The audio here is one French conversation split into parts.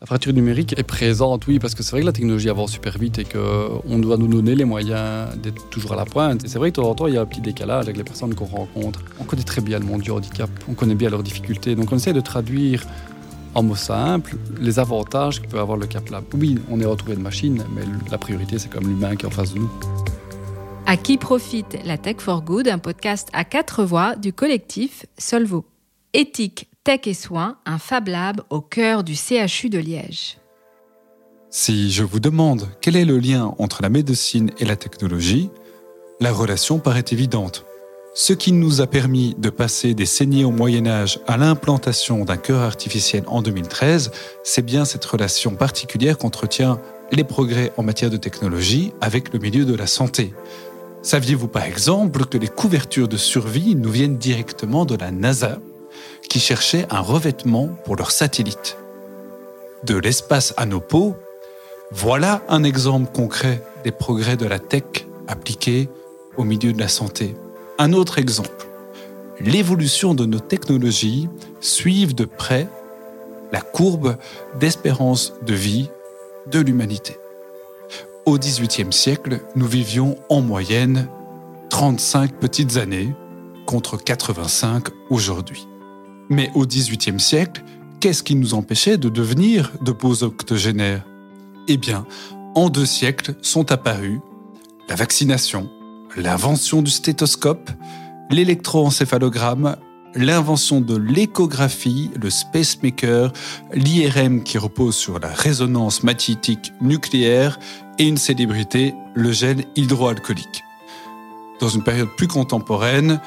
La fracture numérique est présente, oui, parce que c'est vrai que la technologie avance super vite et qu'on doit nous donner les moyens d'être toujours à la pointe. Et c'est vrai que de temps en temps, il y a un petit décalage avec les personnes qu'on rencontre. On connaît très bien le monde du handicap, on connaît bien leurs difficultés. Donc on essaie de traduire en mots simples les avantages que peut avoir le CapLab. Oui, on est entouré de machines, mais la priorité, c'est comme l'humain qui est en face de nous. À qui profite la Tech for Good, un podcast à quatre voix du collectif Solvo. Éthique, tech et soins, un Fab Lab au cœur du CHU de Liège. Si je vous demande quel est le lien entre la médecine et la technologie, la relation paraît évidente. Ce qui nous a permis de passer des saignées au Moyen Âge à l'implantation d'un cœur artificiel en 2013, c'est bien cette relation particulière qu'entretient les progrès en matière de technologie avec le milieu de la santé. Saviez-vous par exemple que les couvertures de survie nous viennent directement de la NASA, qui cherchait un revêtement pour leurs satellites De l'espace à nos peaux, voilà un exemple concret des progrès de la tech appliqués au milieu de la santé. Un autre exemple. L'évolution de nos technologies suivent de près la courbe d'espérance de vie de l'humanité. Au XVIIIe siècle, nous vivions en moyenne 35 petites années contre 85 aujourd'hui. Mais au XVIIIe siècle, qu'est-ce qui nous empêchait de devenir de beaux octogénaires? Eh bien, en deux siècles sont apparus la vaccination, l'invention du stéthoscope, l'électroencéphalogramme, l'invention de l'échographie, le spacemaker, l'IRM qui repose sur la résonance magnétique nucléaire et une célébrité, le gel hydroalcoolique. Dans une période plus contemporaine,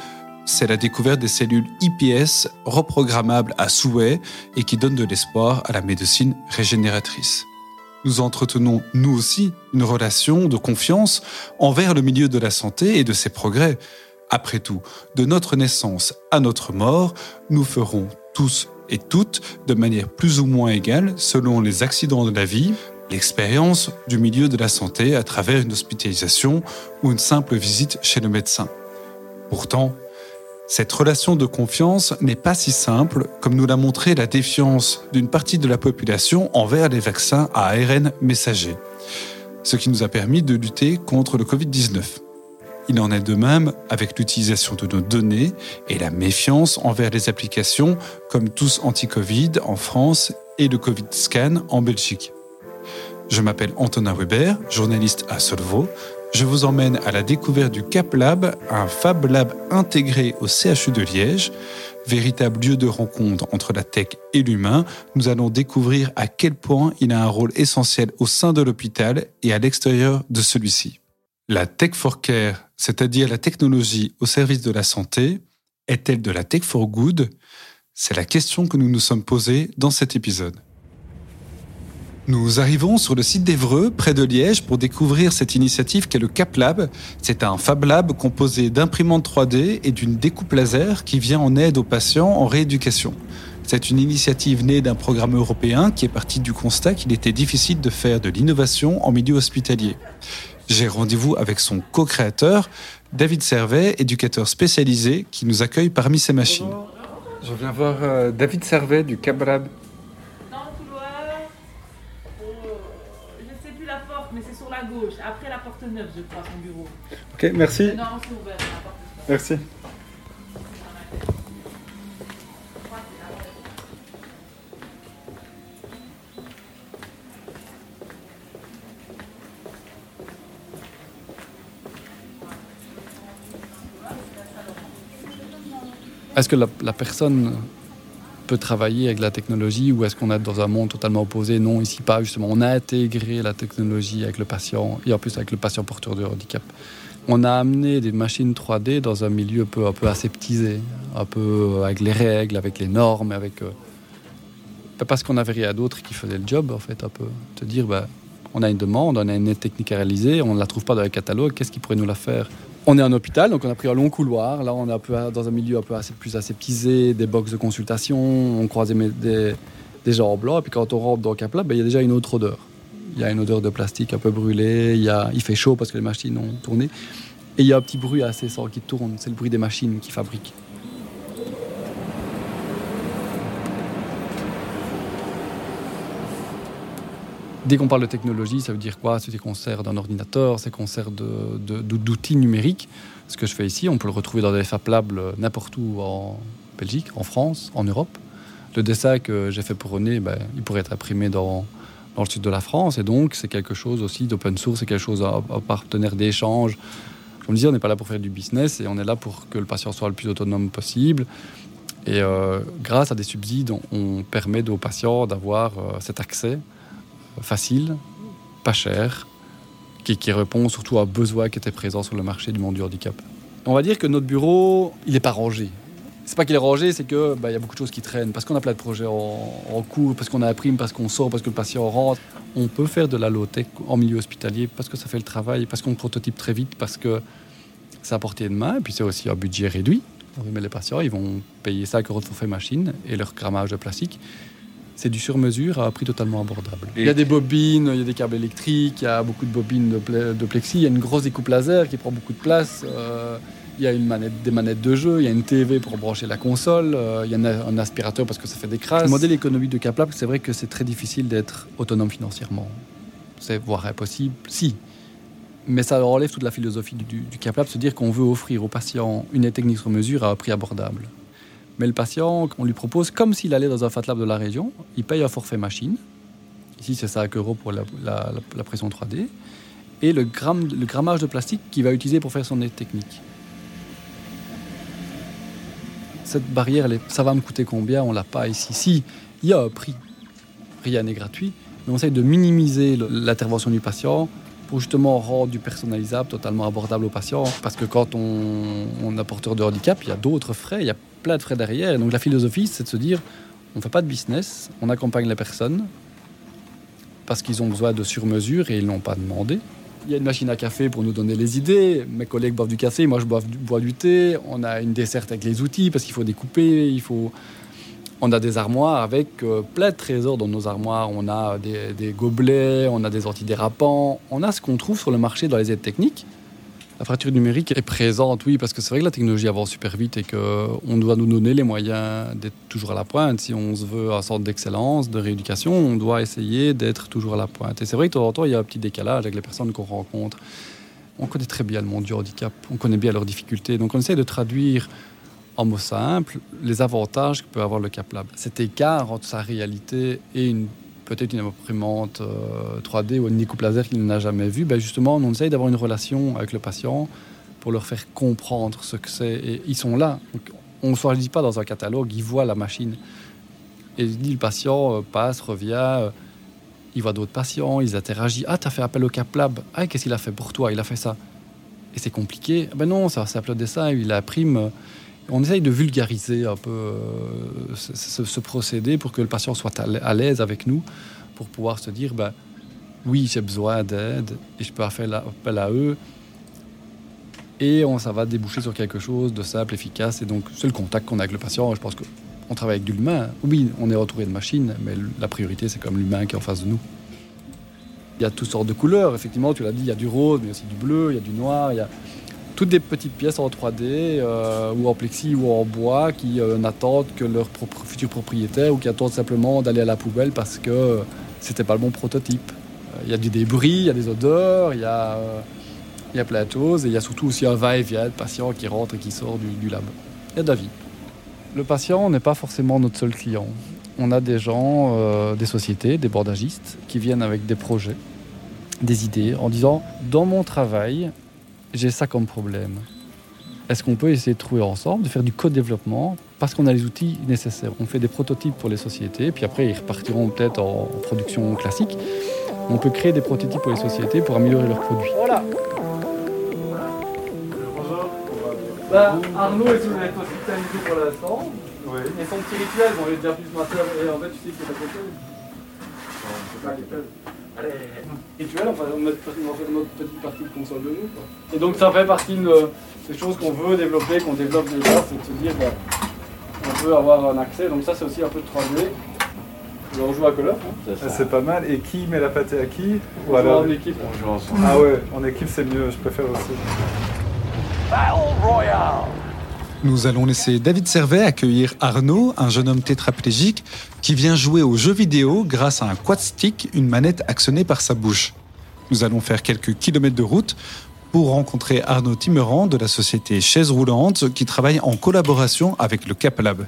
c'est la découverte des cellules IPS reprogrammables à souhait et qui donnent de l'espoir à la médecine régénératrice nous entretenons nous aussi une relation de confiance envers le milieu de la santé et de ses progrès. Après tout, de notre naissance à notre mort, nous ferons tous et toutes, de manière plus ou moins égale, selon les accidents de la vie, l'expérience du milieu de la santé à travers une hospitalisation ou une simple visite chez le médecin. Pourtant, cette relation de confiance n'est pas si simple comme nous l'a montré la défiance d'une partie de la population envers les vaccins à ARN messager, ce qui nous a permis de lutter contre le Covid-19. Il en est de même avec l'utilisation de nos données et la méfiance envers les applications comme Tous Anti-Covid en France et le Covid Scan en Belgique. Je m'appelle Antonin Weber, journaliste à Solvo je vous emmène à la découverte du Cap Lab, un Fab Lab intégré au CHU de Liège. Véritable lieu de rencontre entre la tech et l'humain, nous allons découvrir à quel point il a un rôle essentiel au sein de l'hôpital et à l'extérieur de celui-ci. La Tech for Care, c'est-à-dire la technologie au service de la santé, est-elle de la Tech for Good? C'est la question que nous nous sommes posée dans cet épisode. Nous arrivons sur le site d'Evreux, près de Liège, pour découvrir cette initiative qu'est le Cap Lab. C'est un Fab Lab composé d'imprimantes 3D et d'une découpe laser qui vient en aide aux patients en rééducation. C'est une initiative née d'un programme européen qui est parti du constat qu'il était difficile de faire de l'innovation en milieu hospitalier. J'ai rendez-vous avec son co-créateur, David Servet, éducateur spécialisé, qui nous accueille parmi ses machines. Je viens voir euh, David Servet du Cap Lab gauche, après la porte neuve, je crois, son bureau. Ok, merci. Merci. Est-ce que la, la personne peut travailler avec la technologie ou est-ce qu'on est dans un monde totalement opposé? Non, ici pas, justement. On a intégré la technologie avec le patient et en plus avec le patient porteur de handicap. On a amené des machines 3D dans un milieu un peu, peu aseptisé, un peu avec les règles, avec les normes, avec. Euh, parce qu'on n'avait rien d'autre qui faisait le job, en fait, un peu. Te dire, bah, on a une demande, on a une technique à réaliser, on ne la trouve pas dans le catalogue, qu'est-ce qui pourrait nous la faire? On est en hôpital, donc on a pris un long couloir. Là, on est un peu dans un milieu un peu assez, plus aseptisé, des box de consultation, on croise des, gens en blanc. Et puis quand on rentre dans Cap ben, il y a déjà une autre odeur. Il y a une odeur de plastique un peu brûlé, il, fait chaud parce que les machines ont tourné. Et il y a un petit bruit assez fort qui tourne, c'est le bruit des machines qui fabriquent. Dès qu'on parle de technologie, ça veut dire quoi? C'est qu'on sert d'un ordinateur, c'est de- d'outils numériques. Ce que je fais ici, on peut le retrouver dans des euh, n'importe où en Belgique, en France, en Europe. Le dessin que j'ai fait pour René, ben, il pourrait être imprimé dans, le sud de la France. Et donc, c'est quelque chose aussi d'open source, c'est quelque chose à, partenaire d'échange. Comme je disais, on n'est pas là pour faire du business et on est là pour que le patient soit le plus autonome possible. Et euh, grâce à des subsides, on, on permet aux patients d'avoir euh, cet accès facile, pas cher, qui, répond surtout à un besoin qui était présent sur le marché du monde du handicap. On va dire que notre bureau, il n'est pas rangé. C'est pas qu'il est rangé, c'est que bah, il y a beaucoup de choses qui traînent parce qu'on a plein de projets en, cours, parce qu'on a imprime, parce qu'on sort, parce que le patient rentre. On peut faire de la low-tech en milieu hospitalier parce que ça fait le travail, parce qu'on prototype très vite, parce que c'est à portée de main, et puis c'est aussi un budget réduit. Mais les patients, ils vont payer 5 euros de forfait machine et leur grammage de plastique. C'est du sur-mesure à un prix totalement abordable. Il y a des bobines, il y a des câbles électriques, il y a beaucoup de bobines de, ple- de plexi, il y a une grosse découpe laser qui prend beaucoup de place. euh, il y a une manette, des manettes de jeu, il y a une TV pour brancher la console, euh, il y a un, aspirateur parce que ça fait des crasses. Le modèle économique de Caplab, c'est vrai que c'est très difficile d'être autonome financièrement. C'est voire impossible, si. Mais ça enlève toute la philosophie du, du, du Caplab, se dire qu'on veut offrir aux patients une technique sur mesure à un prix abordable. Mais le patient, on lui propose, comme s'il allait dans un Fat Lab de la région, il paye un forfait machine. Ici, c'est 5 euros pour la, pression 3D. Et le, gramme, le grammage de plastique qu'il va utiliser pour faire son technique. Cette barrière, ça va me coûter combien? On l'a pas ici. Si, il y a un prix. Rien n'est gratuit. Mais on essaye de minimiser l'intervention du patient pour justement rendre du personnalisable totalement abordable aux patients. Parce que quand on, on est porteur de handicap, il y a d'autres frais, plein de frais derrière. Donc la philosophie, c'est de se dire, on ne fait pas de business, on accompagne les personnes parce qu'ils ont besoin de sur-mesure et ils n'ont pas demandé. Il y a une machine à café pour nous donner les idées. Mes collègues boivent du café, moi je bois du, bois du thé. On a une desserte avec les outils parce qu'il faut découper, il faut... On a des armoires avec euh, plein de trésors dans nos armoires. On a des, des gobelets, on a des antidérapants. On a ce qu'on trouve sur le marché dans les aides techniques. La fracture numérique est présente, oui, parce que c'est vrai que la technologie avance super vite et qu'on doit nous donner les moyens d'être toujours à la pointe. Si on se veut un centre d'excellence, de rééducation, on doit essayer d'être toujours à la pointe. Et c'est vrai que de temps en temps, il y a un petit décalage avec les personnes qu'on rencontre. On connaît très bien le monde du handicap, on connaît bien leurs difficultés. Donc on essaie de traduire en mots simples les avantages que peut avoir le CapLab. Cet écart entre sa réalité et une peut-être une imprimante euh, 3D ou une découpe laser qu'il n'a jamais vue, ben justement, on essaye d'avoir une relation avec le patient pour leur faire comprendre ce que c'est. Et ils sont là. On ne se dit pas dans un catalogue, ils voient la machine. Et le patient euh, passe, revient, euh, il voit d'autres patients, ils interagissent. Ah, tu as fait appel au CapLab. Ah, qu'est-ce qu'il a fait pour toi? Il a fait ça. Et c'est compliqué. Ben non, c'est un simple dessin, il imprime. On essaye de vulgariser un peu euh, ce, procédé pour que le patient soit à l'aise avec nous, pour pouvoir se dire, ben, oui, j'ai besoin d'aide et je peux faire appel à eux. Et on, ça va déboucher sur quelque chose de simple, efficace. Et donc, c'est le contact qu'on a avec le patient. Je pense qu'on travaille avec de l'humain. Oui, on est entouré de machines, mais la priorité, c'est comme l'humain qui est en face de nous. Il y a toutes sortes de couleurs. Effectivement, tu l'as dit, il y a du rose, mais aussi du bleu, il y a du noir, il y a toutes des petites pièces en 3D euh, ou en plexi ou en bois qui euh, n'attendent que leur propre, futur propriétaire ou qui attendent simplement d'aller à la poubelle parce que euh, c'était pas le bon prototype. Euh, Il y a du débris, il y a des odeurs, il y a, y plein de choses et il y a surtout aussi un va-et-vient de patients qui rentre et qui sort du, du lab. Il y a de la vie. Le patient n'est pas forcément notre seul client. On a des gens, des sociétés, des bordagistes qui viennent avec des projets, des idées en disant dans mon travail, j'ai ça comme problème. Est-ce qu'on peut essayer de trouver ensemble, de faire du co-développement parce qu'on a les outils nécessaires? On fait des prototypes pour les sociétés, puis après ils repartiront peut-être en production classique. On peut créer des prototypes pour les sociétés pour améliorer leurs produits. Voilà. Ben, Arnaud est sous être hospitalisé pour l'instant. Et son petit rituel, bon, il est déjà plus matin, et en fait, tu sais qu'il est à côté. Allez, rituel, enfin, on va faire notre petite partie de console de nous. Quoi. Et donc, ça fait partie de- des choses qu'on veut développer, qu'on développe déjà, c'est de se dire, ben, on peut avoir un accès. Donc, ça, c'est aussi un peu de 3D. Et on joue à Call of, hein. Ah, C'est pas mal. Et qui met la pâtée à qui On Ou joue alors... en équipe. Ah ouais, en équipe c'est mieux, je préfère aussi. Nous allons laisser David Servet accueillir Arnaud, un jeune homme tétraplégique qui vient jouer aux jeux vidéo grâce à un quad stick, une manette actionnée par sa bouche. Nous allons faire quelques kilomètres de route pour rencontrer Arnaud Timerand de la société Chaise Roulante qui travaille en collaboration avec le Cap Lab.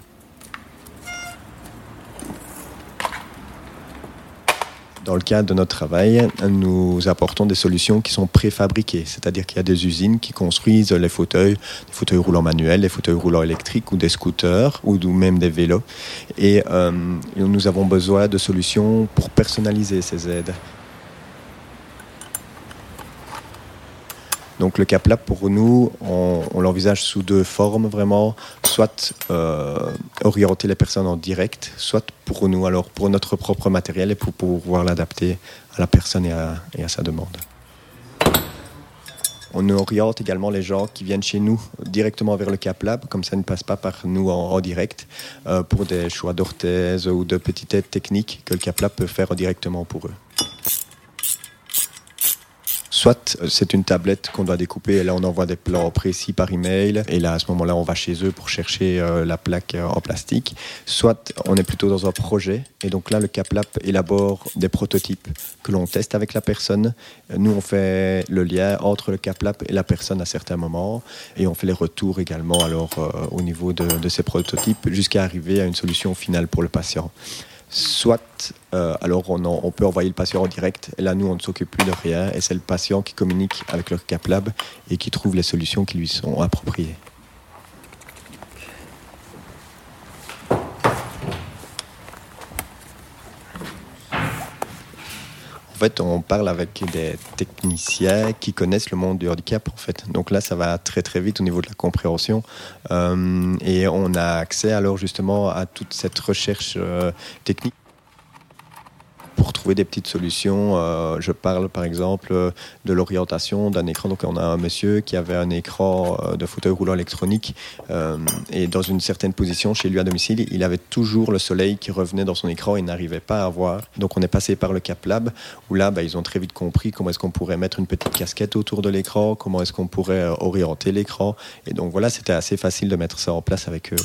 Dans le cadre de notre travail, nous apportons des solutions qui sont préfabriquées, c'est-à-dire qu'il y a des usines qui construisent les fauteuils, des fauteuils roulants manuels, des fauteuils roulants électriques ou des scooters ou même des vélos. Et euh, nous avons besoin de solutions pour personnaliser ces aides. Donc le CapLab, pour nous, on, l'envisage sous deux formes vraiment, soit euh, orienter les personnes en direct, soit pour nous, alors pour notre propre matériel et pour pouvoir l'adapter à la personne et à, sa demande. On oriente également les gens qui viennent chez nous directement vers le CapLab, comme ça ne passe pas par nous en, direct, euh, pour des choix d'orthèse ou de petites aides techniques que le CapLab peut faire directement pour eux. Soit euh, c'est une tablette qu'on doit découper et là on envoie des plans précis par email et là à ce moment-là on va chez eux pour chercher euh, la plaque euh, en plastique. Soit on est plutôt dans un projet et donc là le CapLab élabore des prototypes que l'on teste avec la personne. Nous on fait le lien entre le CapLab et la personne à certains moments et on fait les retours également alors au niveau de ces prototypes jusqu'à arriver à une solution finale pour le patient soit euh, alors on, peut envoyer le patient en direct, et là nous on ne s'occupe plus de rien, et c'est le patient qui communique avec le CapLab et qui trouve les solutions qui lui sont appropriées. En fait, on parle avec des techniciens qui connaissent le monde du handicap. En fait, donc là, ça va très très vite au niveau de la compréhension, euh, et on a accès alors justement à toute cette recherche euh, technique pour trouver des petites solutions. Euh, je parle par exemple de l'orientation d'un écran. Donc on a un monsieur qui avait un écran euh, de fauteuil roulant électronique euh, et dans une certaine position chez lui à domicile, il avait toujours le soleil qui revenait dans son écran et n'arrivait pas à voir. Donc on est passé par le Cap Lab où là, bah, ils ont très vite compris comment est-ce qu'on pourrait mettre une petite casquette autour de l'écran, comment est-ce qu'on pourrait orienter l'écran. Et donc voilà, c'était assez facile de mettre ça en place avec eux.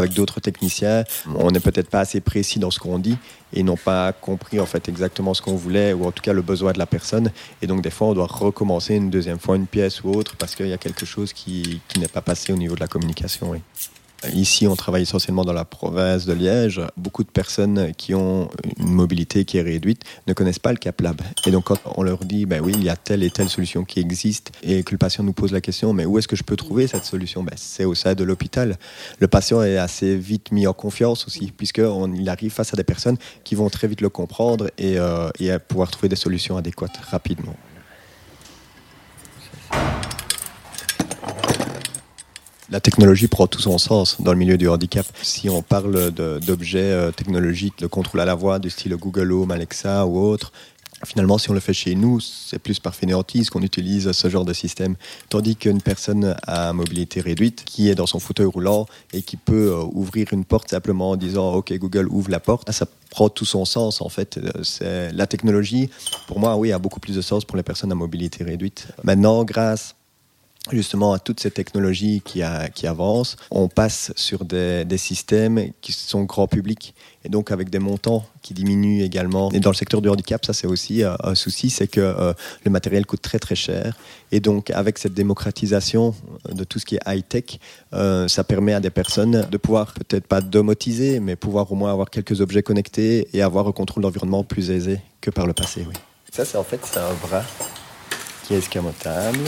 Avec d'autres techniciens, on n'est peut-être pas assez précis dans ce qu'on dit et n'ont pas compris en fait exactement ce qu'on voulait ou en tout cas le besoin de la personne. Et donc des fois, on doit recommencer une deuxième fois une pièce ou autre parce qu'il y a quelque chose qui, qui n'est pas passé au niveau de la communication. Oui. Ici, on travaille essentiellement dans la province de Liège. Beaucoup de personnes qui ont une mobilité qui est réduite ne connaissent pas le CapLab. Et donc, quand on leur dit, ben oui, il y a telle et telle solution qui existe, et que le patient nous pose la question, mais où est-ce que je peux trouver cette solution? Ben, C'est au sein de l'hôpital. Le patient est assez vite mis en confiance aussi, puisqu'il arrive face à des personnes qui vont très vite le comprendre et, euh, et pouvoir trouver des solutions adéquates rapidement. La technologie prend tout son sens dans le milieu du handicap. Si on parle d'objets euh, technologiques, de contrôle à la voix, du style Google Home, Alexa ou autre, Finalement, si on le fait chez nous, c'est plus par fainéantise qu'on utilise ce genre de système. Tandis qu'une personne à mobilité réduite, qui est dans son fauteuil roulant et qui peut euh, ouvrir une porte simplement en disant OK Google ouvre la porte, ça prend tout son sens en fait. Euh, c'est la technologie, pour moi, oui, a beaucoup plus de sens pour les personnes à mobilité réduite. Maintenant, grâce justement à toutes ces technologies qui, avancent, on passe sur des, systèmes qui sont grand public et donc avec des montants qui diminuent également. Et dans le secteur du handicap, ça c'est aussi euh, un souci, c'est que euh, le matériel coûte très très cher et donc avec cette démocratisation de tout ce qui est high-tech, euh, ça permet à des personnes de pouvoir peut-être pas domotiser, mais pouvoir au moins avoir quelques objets connectés et avoir un contrôle d'environnement plus aisé que par le passé. Oui. Ça c'est en fait c'est un bras qui est escamotable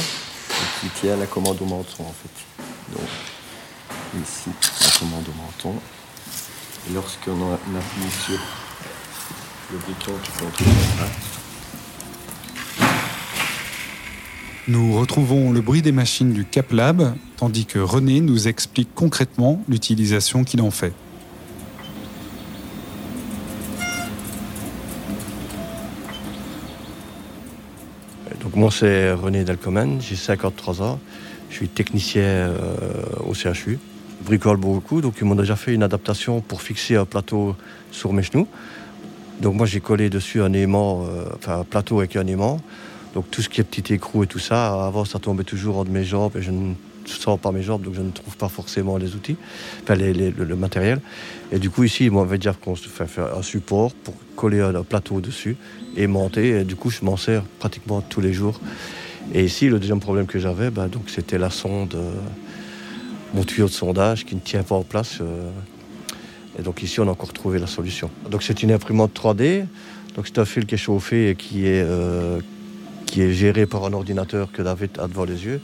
qui tient la commande au menton en fait. Donc ici la commande au menton. Et lorsqu'on appuie sur le bouton qui contrôle le nous retrouvons le bruit des machines du CapLab, tandis que René nous explique concrètement l'utilisation qu'il en fait. Moi, c'est René Delcomen, j'ai 53 ans. Je suis technicien euh, au CHU. Je bricole beaucoup, donc ils m'ont déjà fait une adaptation pour fixer un plateau sur mes genoux. Donc moi, j'ai collé dessus un aimant, euh, enfin un plateau avec un aimant. Donc tout ce qui est petit écrou et tout ça, avant ça tombait toujours entre mes jambes et je ne sors pas mes jambes, donc je ne trouve pas forcément les outils, enfin le, matériel. Et du coup, ici, moi, on va dire qu'on se fait faire un support pour coller un, plateau dessus et monter. Et du coup, je m'en sers pratiquement tous les jours. Et ici, le deuxième problème que j'avais, bah, donc c'était la sonde, euh, mon tuyau de sondage qui ne tient pas en place. Euh. et donc ici, on a encore trouvé la solution. Donc c'est une imprimante 3D. Donc c'est un fil qui est chauffé et qui est, euh, qui est géré par un ordinateur que David a devant les yeux.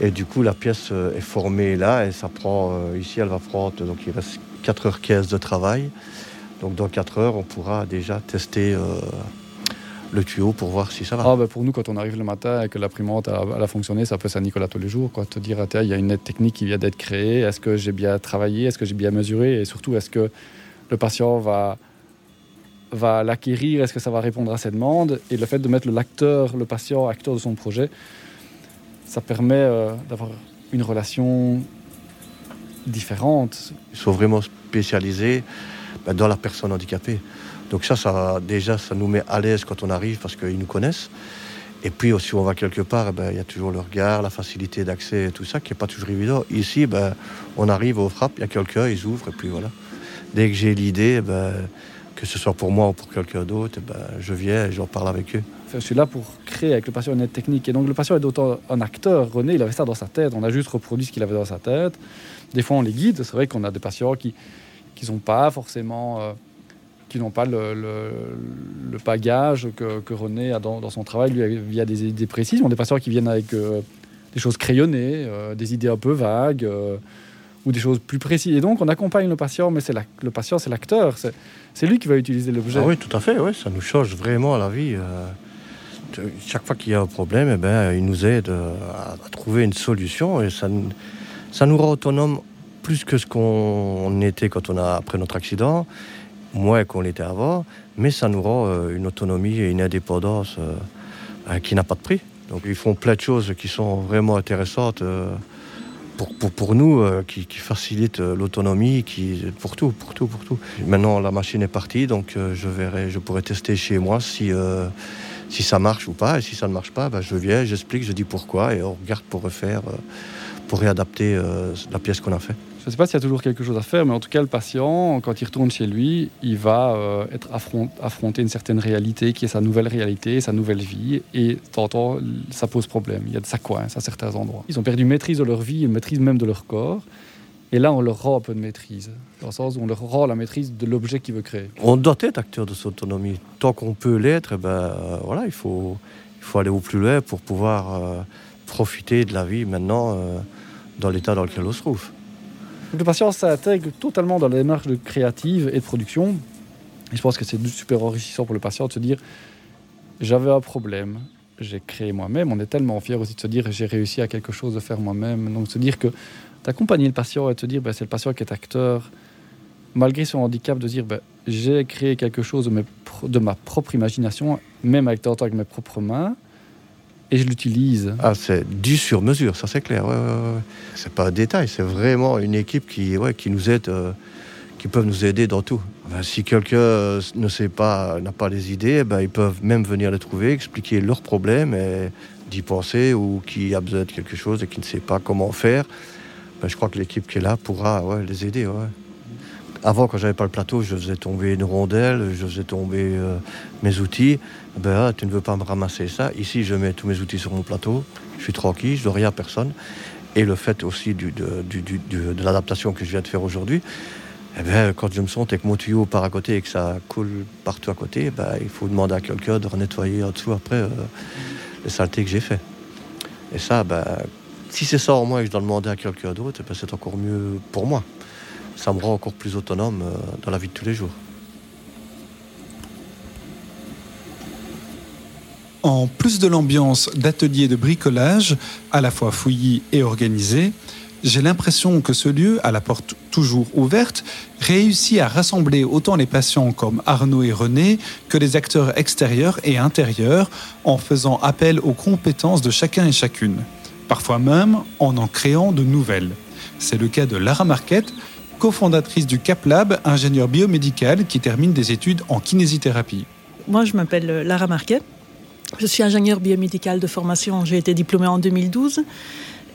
Et du coup, la pièce est formée là et ça prend, ici, elle va prendre, donc il reste 4 heures 15 de travail. Donc dans 4 heures, on pourra déjà tester le tuyau pour voir si ça va. Ah, ben, pour nous, quand on arrive le matin et que l'imprimante a, a, fonctionné, ça peut Saint-Nicolas tous les jours. Quoi. Te dire, il y a une aide technique qui vient d'être créée, est-ce que j'ai bien travaillé, est-ce que j'ai bien mesuré, et surtout, est-ce que le patient va, va l'acquérir, est-ce que ça va répondre à ses demandes. Et le fait de mettre l'acteur, le patient, acteur de son projet, ça permet euh, d'avoir une relation différente. Ils sont vraiment spécialisés ben, dans la personne handicapée. Donc ça, ça déjà, ça nous met à l'aise quand on arrive parce qu'ils nous connaissent. Et puis, si on va quelque part, eh ben, il y a toujours le regard, la facilité d'accès et tout ça qui n'est pas toujours évident. Ici, ben, on arrive au frappe, il y a quelqu'un, ils ouvrent et puis voilà. Dès que j'ai l'idée, eh ben, que ce soit pour moi ou pour quelqu'un d'autre, ben, je viens et j'en parle avec eux. je suis là pour avec le patient une aide technique. Et donc le patient est d'autant un acteur. René, il avait ça dans sa tête. On a juste reproduit ce qu'il avait dans sa tête. Des fois, on les guide. C'est vrai qu'on a des patients qui n'ont pas forcément... Euh, qui n'ont pas le, le, bagage que, que, René a dans, son travail. Lui, il y a des idées précises. On a des patients qui viennent avec euh, des choses crayonnées, euh, des idées un peu vagues ou des choses plus précises. Et donc, on accompagne le patient, mais c'est le patient, c'est l'acteur. C'est lui qui va utiliser l'objet. Ah oui, tout à fait. Oui, ça nous change vraiment la vie. Chaque fois qu'il y a un problème, eh ben, il nous aide à, trouver une solution et ça, ça nous rend autonome plus que ce qu'on était quand on a après notre accident moins qu'on l'était avant, mais ça nous rend euh, une autonomie et une indépendance euh, euh, qui n'a pas de prix. Donc ils font plein de choses qui sont vraiment intéressantes pour, pour, pour, nous, qui, qui, facilitent l'autonomie, qui pour tout, pour tout, pour tout. Maintenant la machine est partie, donc je verrai, je pourrai tester chez moi si si ça marche ou pas. Et si ça ne marche pas, ben, je viens, j'explique, je dis pourquoi, et on regarde pour refaire, pour réadapter la pièce qu'on a fait. Je ne sais pas s'il y a toujours quelque chose à faire, mais en tout cas, le patient, quand il retourne chez lui, il va euh, être affronter une certaine réalité qui est sa nouvelle réalité, sa nouvelle vie. Et tantôt, ça pose problème. Il y a de ça coince à certains endroits. Ils ont perdu maîtrise de leur vie, une maîtrise même de leur corps. Et là, on leur rend un peu de maîtrise, dans le sens où on leur rend la maîtrise de l'objet qu'il veut créer. On doit être acteur de son autonomie. Tant qu'on peut l'être, eh ben, euh, voilà, il faut, il faut aller au plus loin pour pouvoir euh, profiter de la vie maintenant dans l'état dans lequel on se trouve le patient s'intègre totalement dans la démarche de créative et de production. Et je pense que c'est super enrichissant pour le patient de se dire j'avais un problème, j'ai créé moi-même. On est tellement fier aussi de se dire j'ai réussi à quelque chose de faire moi-même. Donc se dire que d'accompagner le patient et de se dire ben, c'est le patient qui est acteur, malgré son handicap, de dire ben, j'ai créé quelque chose de, ma propre imagination, même avec, avec mes propres mains et je l'utilise. Ah, c'est du sur mesure, ça c'est clair. Ouais, ouais, C'est pas un détail, c'est vraiment une équipe qui, ouais, qui nous aide, euh, qui peuvent nous aider dans tout. si quelqu'un euh, ne sait pas, n'a pas les idées, eh ben, ils peuvent même venir les trouver, expliquer leurs problèmes et d'y penser ou qui a besoin de quelque chose et qui ne sait pas comment faire. Ben, je crois que l'équipe qui est là pourra les aider. Avant, quand j'avais pas le plateau, je faisais tomber une rondelle, je faisais tomber euh, mes outils. Ben, ah, tu ne veux pas me ramasser ça? Ici, je mets tous mes outils sur mon plateau. Je suis tranquille, je ne dois rien à personne. Et le fait aussi de, l'adaptation que je viens de faire aujourd'hui, eh ben, quand je me sens avec mon tuyau par à côté et que ça coule partout à côté, ben, il faut demander à quelqu'un de nettoyer en dessous après euh, les saletés que j'ai fait. Et ça, si c'est ça en moi et que je dois demander à quelqu'un d'autre, ben, c'est encore mieux pour moi ça me rend encore plus autonome euh, dans la vie de tous les jours. En plus de l'ambiance d'atelier de bricolage, à la fois fouillis et organisé, j'ai l'impression que ce lieu, à la porte toujours ouverte, réussit à rassembler autant les patients comme Arnaud et René que les acteurs extérieurs et intérieurs en faisant appel aux compétences de chacun et chacune, parfois même en en créant de nouvelles. C'est le cas de Lara Marquette, cofondatrice du CapLab, ingénieur biomédical qui termine des études en kinésithérapie. Moi, je m'appelle Lara Marquet. Je suis ingénieur biomédical de formation. J'ai été diplômée en 2012.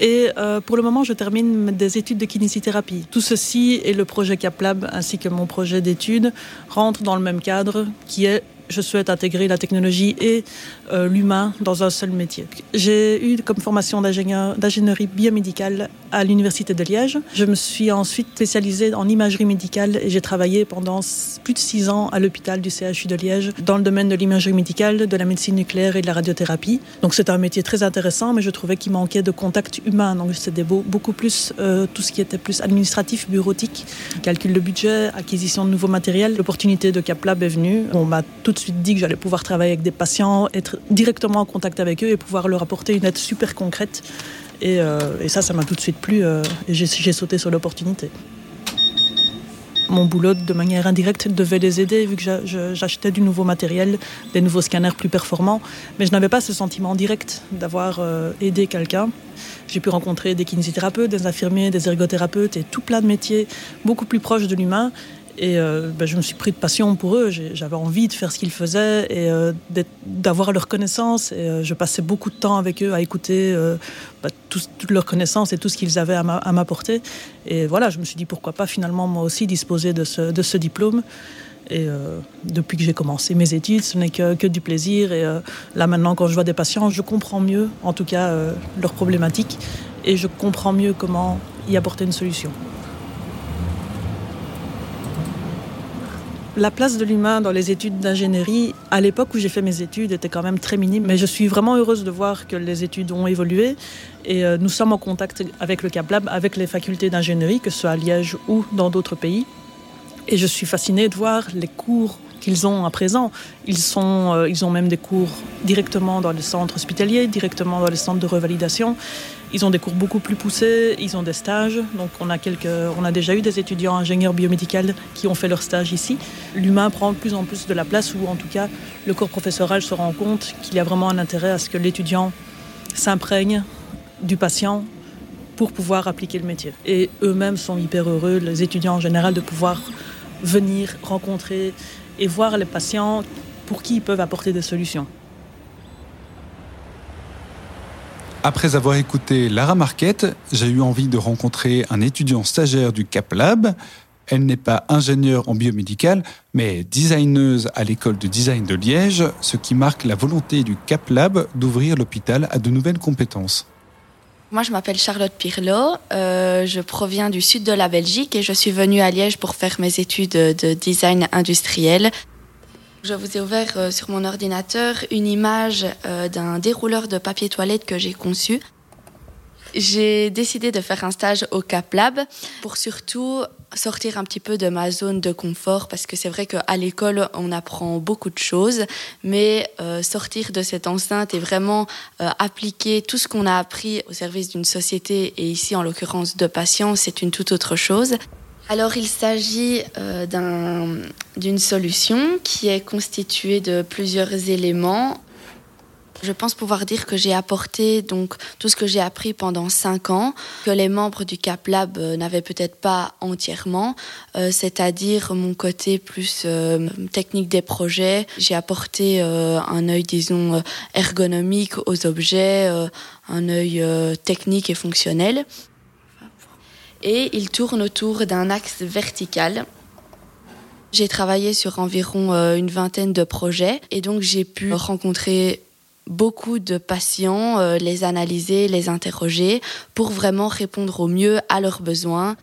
Et euh, pour le moment, je termine des études de kinésithérapie. Tout ceci et le projet CapLab ainsi que mon projet d'études rentrent dans le même cadre qui est je souhaite intégrer la technologie et euh, l'humain dans un seul métier. J'ai eu comme formation d'ingénierie biomédicale à l'Université de Liège. Je me suis ensuite spécialisée en imagerie médicale et j'ai travaillé pendant plus de six ans à l'hôpital du CHU de Liège dans le domaine de l'imagerie médicale, de la médecine nucléaire et de la radiothérapie. Donc c'est un métier très intéressant, mais je trouvais qu'il manquait de contact humain. Donc c'était beaucoup plus euh, tout ce qui était plus administratif, bureautique, calcul de budget, acquisition de nouveaux matériels. L'opportunité de CapLab est venue. On m'a tout de suite dit que j'allais pouvoir travailler avec des patients, être directement en contact avec eux et pouvoir leur apporter une aide super concrète. Et, euh, ça, ça m'a tout de suite plu euh, et j'ai sauté sur l'opportunité. Mon boulot, de manière indirecte, devait les aider vu que j'achetais du nouveau matériel, des nouveaux scanners plus performants. Mais je n'avais pas ce sentiment direct d'avoir euh, aidé quelqu'un. J'ai pu rencontrer des kinésithérapeutes, des infirmiers, des ergothérapeutes et tout plein de métiers beaucoup plus proches de l'humain. Et euh, ben, je me suis pris de passion pour eux. J'avais envie de faire ce qu'ils faisaient et euh, d'avoir leurs connaissances. Et euh, je passais beaucoup de temps avec eux à écouter ben, toutes leurs connaissances et tout ce qu'ils avaient à m'apporter. Et voilà, je me suis dit pourquoi pas finalement moi aussi disposer de ce, diplôme. Et depuis que j'ai commencé mes études, ce n'est que, que, du plaisir. Et là maintenant, quand je vois des patients, je comprends mieux, en tout cas, leurs problématiques. Et je comprends mieux comment y apporter une solution. La place de l'humain dans les études d'ingénierie, à l'époque où j'ai fait mes études, était quand même très minime. Mais je suis vraiment heureuse de voir que les études ont évolué. Et euh, nous sommes en contact avec le CapLab, avec les facultés d'ingénierie, que ce soit à Liège ou dans d'autres pays. Et je suis fascinée de voir les cours qu'ils ont à présent. Ils, euh, ils ont même des cours directement dans les centres hospitaliers, directement dans les centres de revalidation. Ils ont des cours beaucoup plus poussés, ils ont des stages. Donc on a, on a déjà eu des étudiants ingénieurs biomédicaux qui ont fait leur stage ici. L'humain prend de plus en plus de la place, ou en tout cas le corps professoral se rend compte qu'il y a vraiment un intérêt à ce que l'étudiant s'imprègne du patient pour pouvoir appliquer le métier. Et eux-mêmes sont hyper heureux, les étudiants en général, de pouvoir venir rencontrer et voir les patients pour qui ils peuvent apporter des solutions. Après avoir écouté Lara Marquette, j'ai eu envie de rencontrer un étudiant stagiaire du Cap Lab. Elle n'est pas ingénieure en biomédical, mais designeuse à l'école de design de Liège, ce qui marque la volonté du Cap Lab d'ouvrir l'hôpital à de nouvelles compétences. Moi, je m'appelle Charlotte Pirlo. Euh, je proviens du sud de la Belgique et je suis venue à Liège pour faire mes études de design industriel. Je vous ai ouvert euh, sur mon ordinateur une image euh, d'un dérouleur de papier toilette que j'ai conçu. J'ai décidé de faire un stage au Cap Lab pour surtout sortir un petit peu de ma zone de confort parce que c'est vrai qu'à l'école on apprend beaucoup de choses mais euh, sortir de cette enceinte et vraiment appliquer tout ce qu'on a appris au service d'une société et ici en l'occurrence de patients c'est une toute autre chose. Alors il s'agit euh, d'une solution qui est constituée de plusieurs éléments. Je pense pouvoir dire que j'ai apporté donc tout ce que j'ai appris pendant cinq ans, que les membres du Cap Lab euh, n'avaient peut-être pas entièrement, euh, c'est-à-dire mon côté plus technique des projets. J'ai apporté un œil, disons, ergonomique aux objets, un œil technique et fonctionnel et il tourne autour d'un axe vertical. J'ai travaillé sur environ euh, une vingtaine de projets et donc j'ai pu rencontrer beaucoup de patients, euh, les analyser, les interroger pour vraiment répondre au mieux à leurs besoins.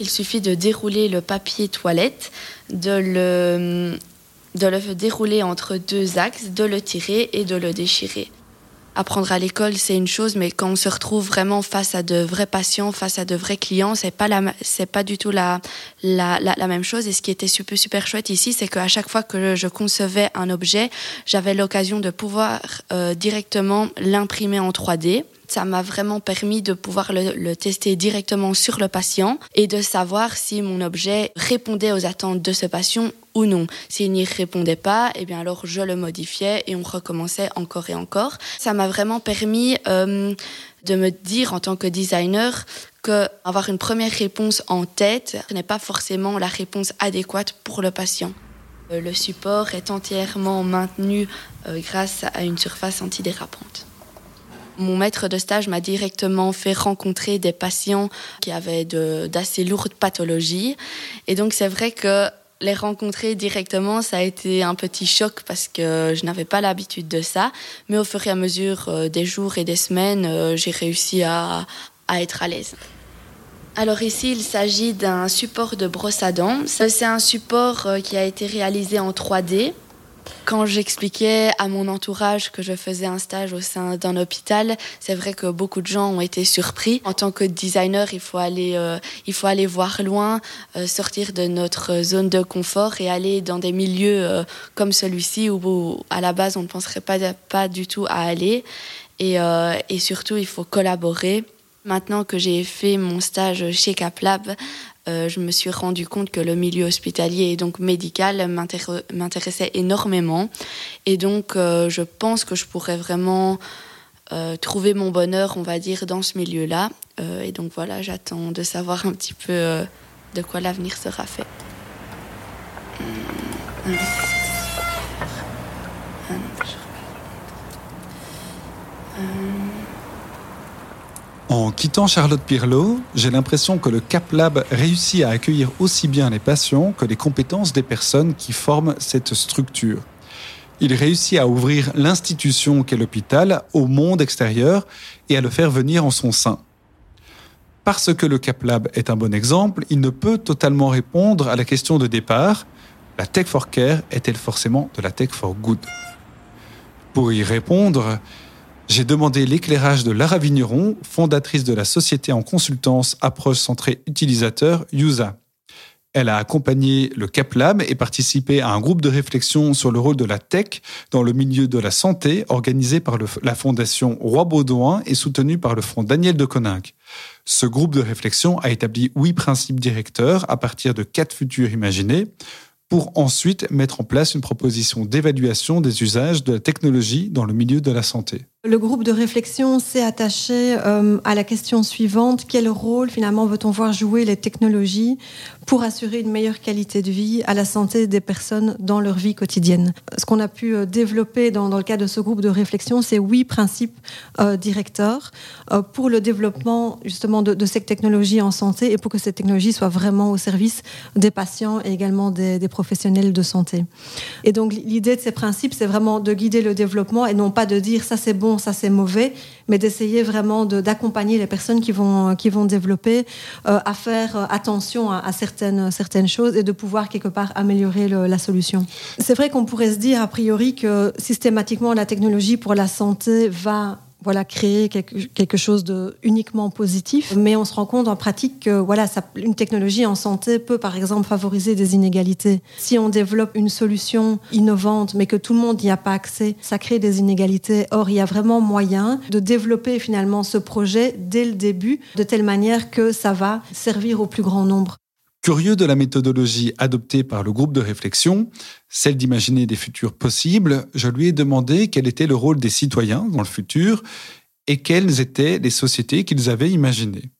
Il suffit de dérouler le papier toilette, de le, de le dérouler entre deux axes, de le tirer et de le déchirer apprendre à l'école, c'est une chose, mais quand on se retrouve vraiment face à de vrais patients, face à de vrais clients, c'est pas c'est pas du tout la, la, la, même chose. Et ce qui était super, super chouette ici, c'est qu'à chaque fois que je concevais un objet, j'avais l'occasion de pouvoir euh, directement l'imprimer en 3D. Ça m'a vraiment permis de pouvoir le, tester directement sur le patient et de savoir si mon objet répondait aux attentes de ce patient ou non. S'il n'y répondait pas, eh bien alors je le modifiais et on recommençait encore et encore. Ça m'a vraiment permis euh, de me dire en tant que designer que avoir une première réponse en tête n'est pas forcément la réponse adéquate pour le patient. Euh, le support est entièrement maintenu euh, grâce à une surface antidérapante. Mon maître de stage m'a directement fait rencontrer des patients qui avaient d'assez lourdes pathologies. Et donc c'est vrai que les rencontrer directement, ça a été un petit choc parce que je n'avais pas l'habitude de ça. Mais au fur et à mesure euh, des jours et des semaines, euh, j'ai réussi à, à être à l'aise. Alors ici, il s'agit d'un support de brosse à dents. C'est un support euh, qui a été réalisé en 3D. Quand j'expliquais à mon entourage que je faisais un stage au sein d'un hôpital, c'est vrai que beaucoup de gens ont été surpris. En tant que designer, il faut aller, euh, il faut aller voir loin, euh, sortir de notre zone de confort et aller dans des milieux comme celui-ci où, à la base on ne penserait pas, pas du tout à aller. Et, et surtout, il faut collaborer. Maintenant que j'ai fait mon stage chez CapLab, euh, je me suis rendu compte que le milieu hospitalier et donc médical m'intéressait énormément. Et donc, euh, je pense que je pourrais vraiment euh, trouver mon bonheur, on va dire, dans ce milieu-là. et donc, voilà, j'attends de savoir un petit peu de quoi l'avenir sera fait. En quittant Charlotte Pirlo, j'ai l'impression que le CapLab réussit à accueillir aussi bien les patients que les compétences des personnes qui forment cette structure. Il réussit à ouvrir l'institution qu'est l'hôpital au monde extérieur et à le faire venir en son sein. Parce que le CapLab est un bon exemple, il ne peut totalement répondre à la question de départ, la tech for care est-elle forcément de la tech for good? Pour y répondre, j'ai demandé l'éclairage de Lara Vigneron, fondatrice de la société en consultance approche centrée utilisateur USA. Elle a accompagné le CapLab et participé à un groupe de réflexion sur le rôle de la tech dans le milieu de la santé organisé par la fondation Roi Baudouin et soutenu par le fonds Daniel de Coninck. Ce groupe de réflexion a établi huit principes directeurs à partir de quatre futurs imaginés pour ensuite mettre en place une proposition d'évaluation des usages de la technologie dans le milieu de la santé. Le groupe de réflexion s'est attaché euh, à la question suivante quel rôle finalement veut-on voir jouer les technologies pour assurer une meilleure qualité de vie à la santé des personnes dans leur vie quotidienne? Ce qu'on a pu euh, développer dans, le cadre de ce groupe de réflexion, c'est huit principes euh, directeurs pour le développement justement de, cette technologie en santé et pour que cette technologie soit vraiment au service des patients et également des, des professionnels de santé. Et donc l'idée de ces principes, c'est vraiment de guider le développement et non pas de dire ça c'est bon ça c'est mauvais, mais d'essayer vraiment d'accompagner les personnes qui vont, qui vont développer euh, à faire euh, attention à, certaines, certaines choses et de pouvoir quelque part améliorer la solution. C'est vrai qu'on pourrait se dire a priori que systématiquement la technologie pour la santé va voilà créer quelque, chose de uniquement positif, mais on se rend compte en pratique que voilà, une technologie en santé peut par exemple favoriser des inégalités. Si on développe une solution innovante, mais que tout le monde n'y a pas accès, ça crée des inégalités. Or, il y a vraiment moyen de développer finalement ce projet dès le début, de telle manière que ça va servir au plus grand nombre. Curieux de la méthodologie adoptée par le groupe de réflexion, celle d'imaginer des futurs possibles, je lui ai demandé quel était le rôle des citoyens dans le futur et quelles étaient les sociétés qu'ils avaient imaginées.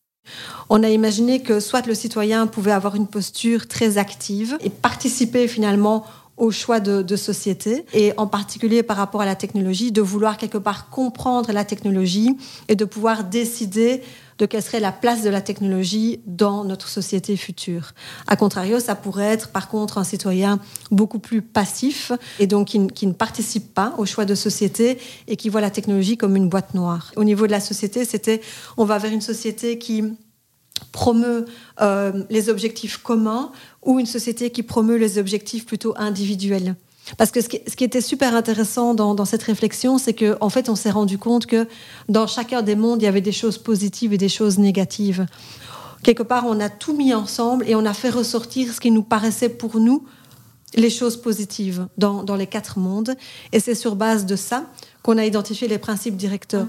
On a imaginé que soit le citoyen pouvait avoir une posture très active et participer finalement au choix de, société, et en particulier par rapport à la technologie, de vouloir quelque part comprendre la technologie et de pouvoir décider de quelle serait la place de la technologie dans notre société future. A contrario, ça pourrait être par contre un citoyen beaucoup plus passif et donc qui, ne participe pas au choix de société et qui voit la technologie comme une boîte noire. Au niveau de la société, c'était on va vers une société qui promeut euh, les objectifs communs ou une société qui promeut les objectifs plutôt individuels. Parce que ce qui, était super intéressant dans, cette réflexion, c'est qu'en en fait, on s'est rendu compte que dans chacun des mondes, il y avait des choses positives et des choses négatives. Quelque part, on a tout mis ensemble et on a fait ressortir ce qui nous paraissait pour nous les choses positives dans, les quatre mondes. Et c'est sur base de ça qu'on a identifié les principes directeurs.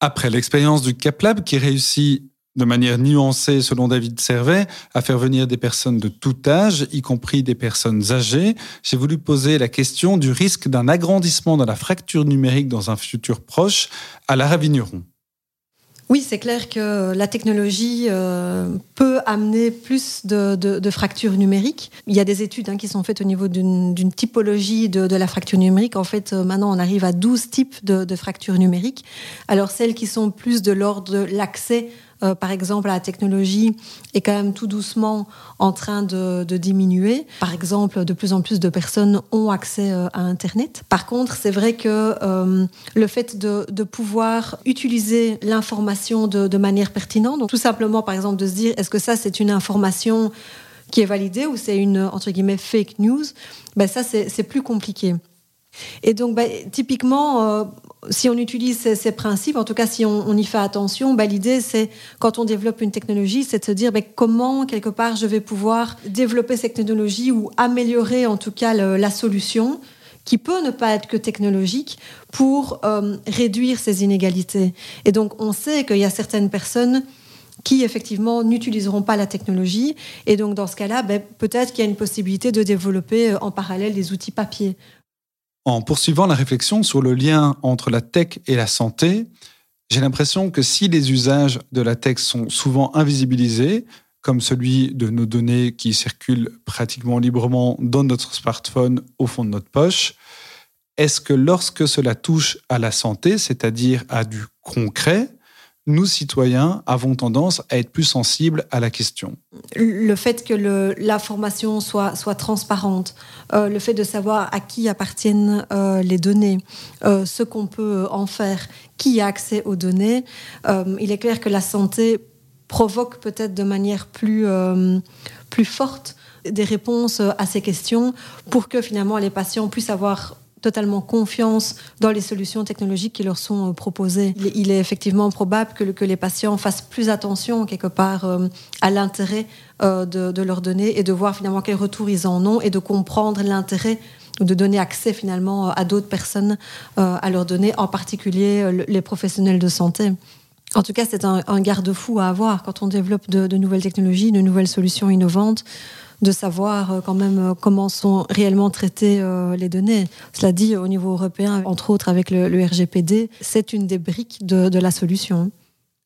Après l'expérience du CapLab qui réussit de manière nuancée, selon David Servet, à faire venir des personnes de tout âge, y compris des personnes âgées. J'ai voulu poser la question du risque d'un agrandissement de la fracture numérique dans un futur proche à la Ravigneron. Oui, c'est clair que la technologie euh, peut amener plus de, fractures numériques. Il y a des études hein, qui sont faites au niveau d'une typologie de, la fracture numérique. En fait, euh, maintenant, on arrive à 12 types de, fractures numériques. Alors, celles qui sont plus de l'ordre de l'accès euh, par exemple, la technologie est quand même tout doucement en train de, diminuer. Par exemple, de plus en plus de personnes ont accès euh, à Internet. Par contre, c'est vrai que euh, le fait de, pouvoir utiliser l'information de, manière pertinente, donc tout simplement, par exemple, de se dire, est-ce que ça, c'est une information qui est validée ou c'est une, entre guillemets, fake news, ben ça, c'est plus compliqué. Et donc, ben, typiquement, si on utilise ces, principes, en tout cas si on, y fait attention, bah, l'idée c'est quand on développe une technologie, c'est de se dire bah, comment quelque part je vais pouvoir développer cette technologie ou améliorer en tout cas la solution qui peut ne pas être que technologique pour euh, réduire ces inégalités. Et donc on sait qu'il y a certaines personnes qui effectivement n'utiliseront pas la technologie. Et donc dans ce cas-là, bah, peut-être qu'il y a une possibilité de développer euh, en parallèle des outils papier en poursuivant la réflexion sur le lien entre la tech et la santé, j'ai l'impression que si les usages de la tech sont souvent invisibilisés, comme celui de nos données qui circulent pratiquement librement dans notre smartphone au fond de notre poche, est-ce que lorsque cela touche à la santé, c'est-à-dire à du concret, nous, citoyens, avons tendance à être plus sensibles à la question. Le fait que l'information soit, soit transparente, euh, le fait de savoir à qui appartiennent euh, les données, euh, ce qu'on peut en faire, qui a accès aux données, il est clair que la santé provoque peut-être de manière plus, plus forte des réponses à ces questions pour que finalement les patients puissent avoir totalement confiance dans les solutions technologiques qui leur sont euh, proposées. Il est effectivement probable que, les patients fassent plus attention quelque part euh, à l'intérêt euh, de, leurs données et de voir finalement quel retour ils en ont et de comprendre l'intérêt de donner accès finalement à d'autres personnes à leurs données, en particulier les professionnels de santé. En tout cas, c'est un, garde-fou à avoir quand on développe de nouvelles technologies, de nouvelles solutions innovantes de savoir euh, quand même euh, comment sont réellement traitées euh, les données. Cela dit, au niveau européen, entre autres avec le, RGPD, c'est une des briques de, la solution.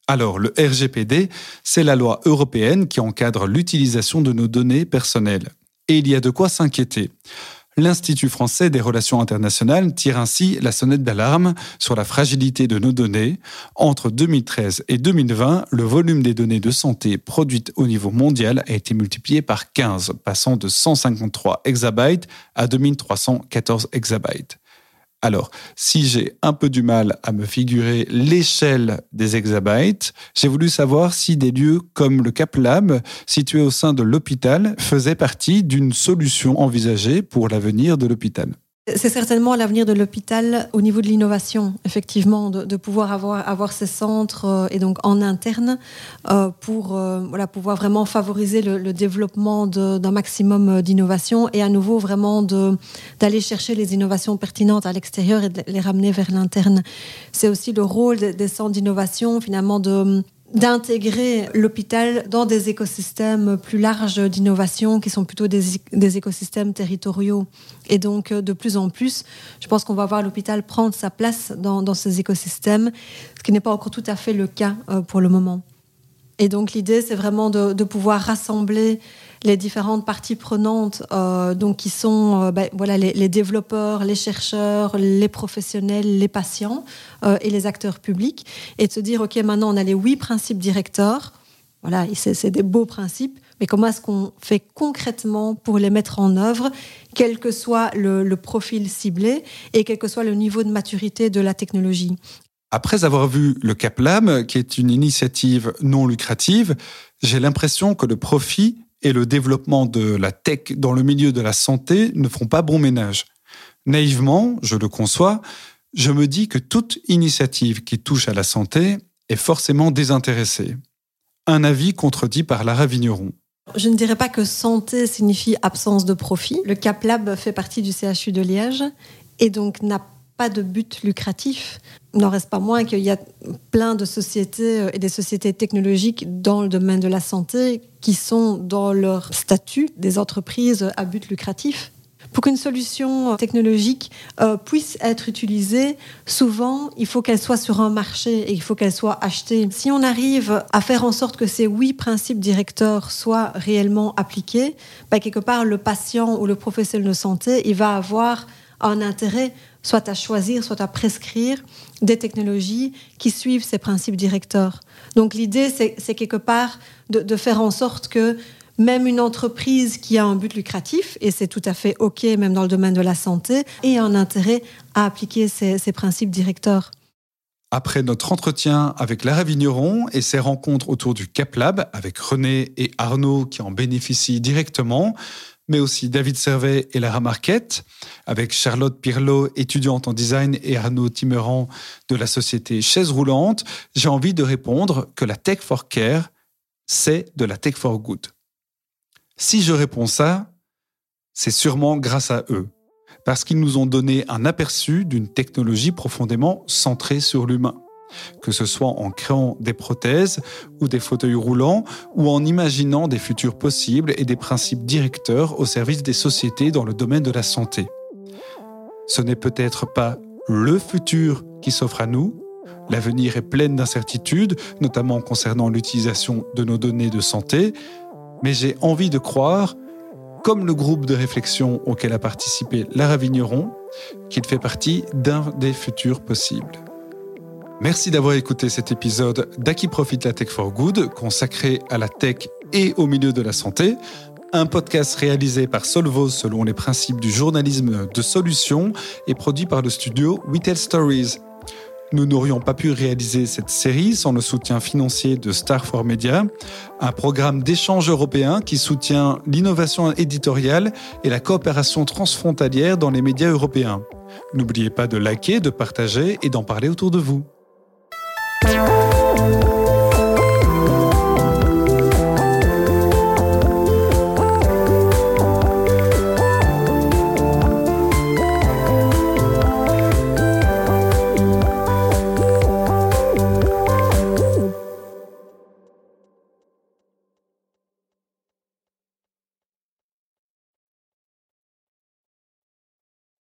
Alors, le RGPD, c'est la loi européenne qui encadre l'utilisation de nos données personnelles. Et il y a de quoi s'inquiéter. L'Institut français des relations internationales tire ainsi la sonnette d'alarme sur la fragilité de nos données. Entre 2013 et 2020, le volume des données de santé produites au niveau mondial a été multiplié par 15, passant de 153 exabytes à 2314 exabytes. Alors, si j'ai un peu du mal à me figurer l'échelle des exabytes, j'ai voulu savoir si des lieux comme le Cap Lab, situé au sein de l'hôpital, faisaient partie d'une solution envisagée pour l'avenir de l'hôpital. C'est certainement l'avenir de l'hôpital au niveau de l'innovation, effectivement, de, pouvoir avoir, avoir ces centres euh, et donc en interne euh, pour euh, voilà, pouvoir vraiment favoriser le, développement d'un maximum d'innovation et à nouveau vraiment d'aller chercher les innovations pertinentes à l'extérieur et de les ramener vers l'interne. C'est aussi le rôle des centres d'innovation finalement de d'intégrer l'hôpital dans des écosystèmes plus larges d'innovation qui sont plutôt des, écosystèmes territoriaux. Et donc, euh, de plus en plus, je pense qu'on va voir l'hôpital prendre sa place dans, ces écosystèmes, ce qui n'est pas encore tout à fait le cas euh, pour le moment. Et donc, l'idée, c'est vraiment de pouvoir rassembler les différentes parties prenantes, euh, donc qui sont euh, ben, voilà, les, développeurs, les chercheurs, les professionnels, les patients euh, et les acteurs publics, et de se dire, OK, maintenant on a les huit principes directeurs, voilà, c'est des beaux principes, mais comment est-ce qu'on fait concrètement pour les mettre en œuvre, quel que soit le, le profil ciblé et quel que soit le niveau de maturité de la technologie? Après avoir vu le CapLab, qui est une initiative non lucrative, j'ai l'impression que le profit et le développement de la tech dans le milieu de la santé ne font pas bon ménage. Naïvement, je le conçois, je me dis que toute initiative qui touche à la santé est forcément désintéressée. Un avis contredit par Lara Vigneron. Je ne dirais pas que santé signifie absence de profit. Le CapLab fait partie du CHU de Liège et donc n'a pas de but lucratif. N'en reste pas moins qu'il y a plein de sociétés euh, et des sociétés technologiques dans le domaine de la santé qui sont dans leur statut des entreprises à but lucratif. Pour qu'une solution technologique euh, puisse être utilisée, souvent, il faut qu'elle soit sur un marché et il faut qu'elle soit achetée. Si on arrive à faire en sorte que ces huit principes directeurs soient réellement appliqués, bah, quelque part, le patient ou le professionnel de santé, il va avoir un intérêt soit à choisir, soit à prescrire des technologies qui suivent ces principes directeurs. Donc l'idée, c'est quelque part de, faire en sorte que même une entreprise qui a un but lucratif, et c'est tout à fait OK même dans le domaine de la santé, ait un intérêt à appliquer ces, ces principes directeurs. Après notre entretien avec Lara Vigneron et ses rencontres autour du CapLab avec René et Arnaud qui en bénéficient directement, mais aussi David Servet et Lara Marquette, avec Charlotte Pirlo, étudiante en design, et Arnaud Timeran de la société Chaise Roulante, j'ai envie de répondre que la Tech for Care, c'est de la Tech for Good. Si je réponds ça, c'est sûrement grâce à eux, parce qu'ils nous ont donné un aperçu d'une technologie profondément centrée sur l'humain que ce soit en créant des prothèses ou des fauteuils roulants ou en imaginant des futurs possibles et des principes directeurs au service des sociétés dans le domaine de la santé. Ce n'est peut-être pas le futur qui s'offre à nous, l'avenir est plein d'incertitudes, notamment concernant l'utilisation de nos données de santé, mais j'ai envie de croire, comme le groupe de réflexion auquel a participé Lara Vigneron, qu'il fait partie d'un des futurs possibles. Merci d'avoir écouté cet épisode d'Aki Profit la Tech for Good consacré à la tech et au milieu de la santé. Un podcast réalisé par Solvo selon les principes du journalisme de solution et produit par le studio We Tell Stories. Nous n'aurions pas pu réaliser cette série sans le soutien financier de Star for Media, un programme d'échange européen qui soutient l'innovation éditoriale et la coopération transfrontalière dans les médias européens. N'oubliez pas de liker, de partager et d'en parler autour de vous. MUZIEK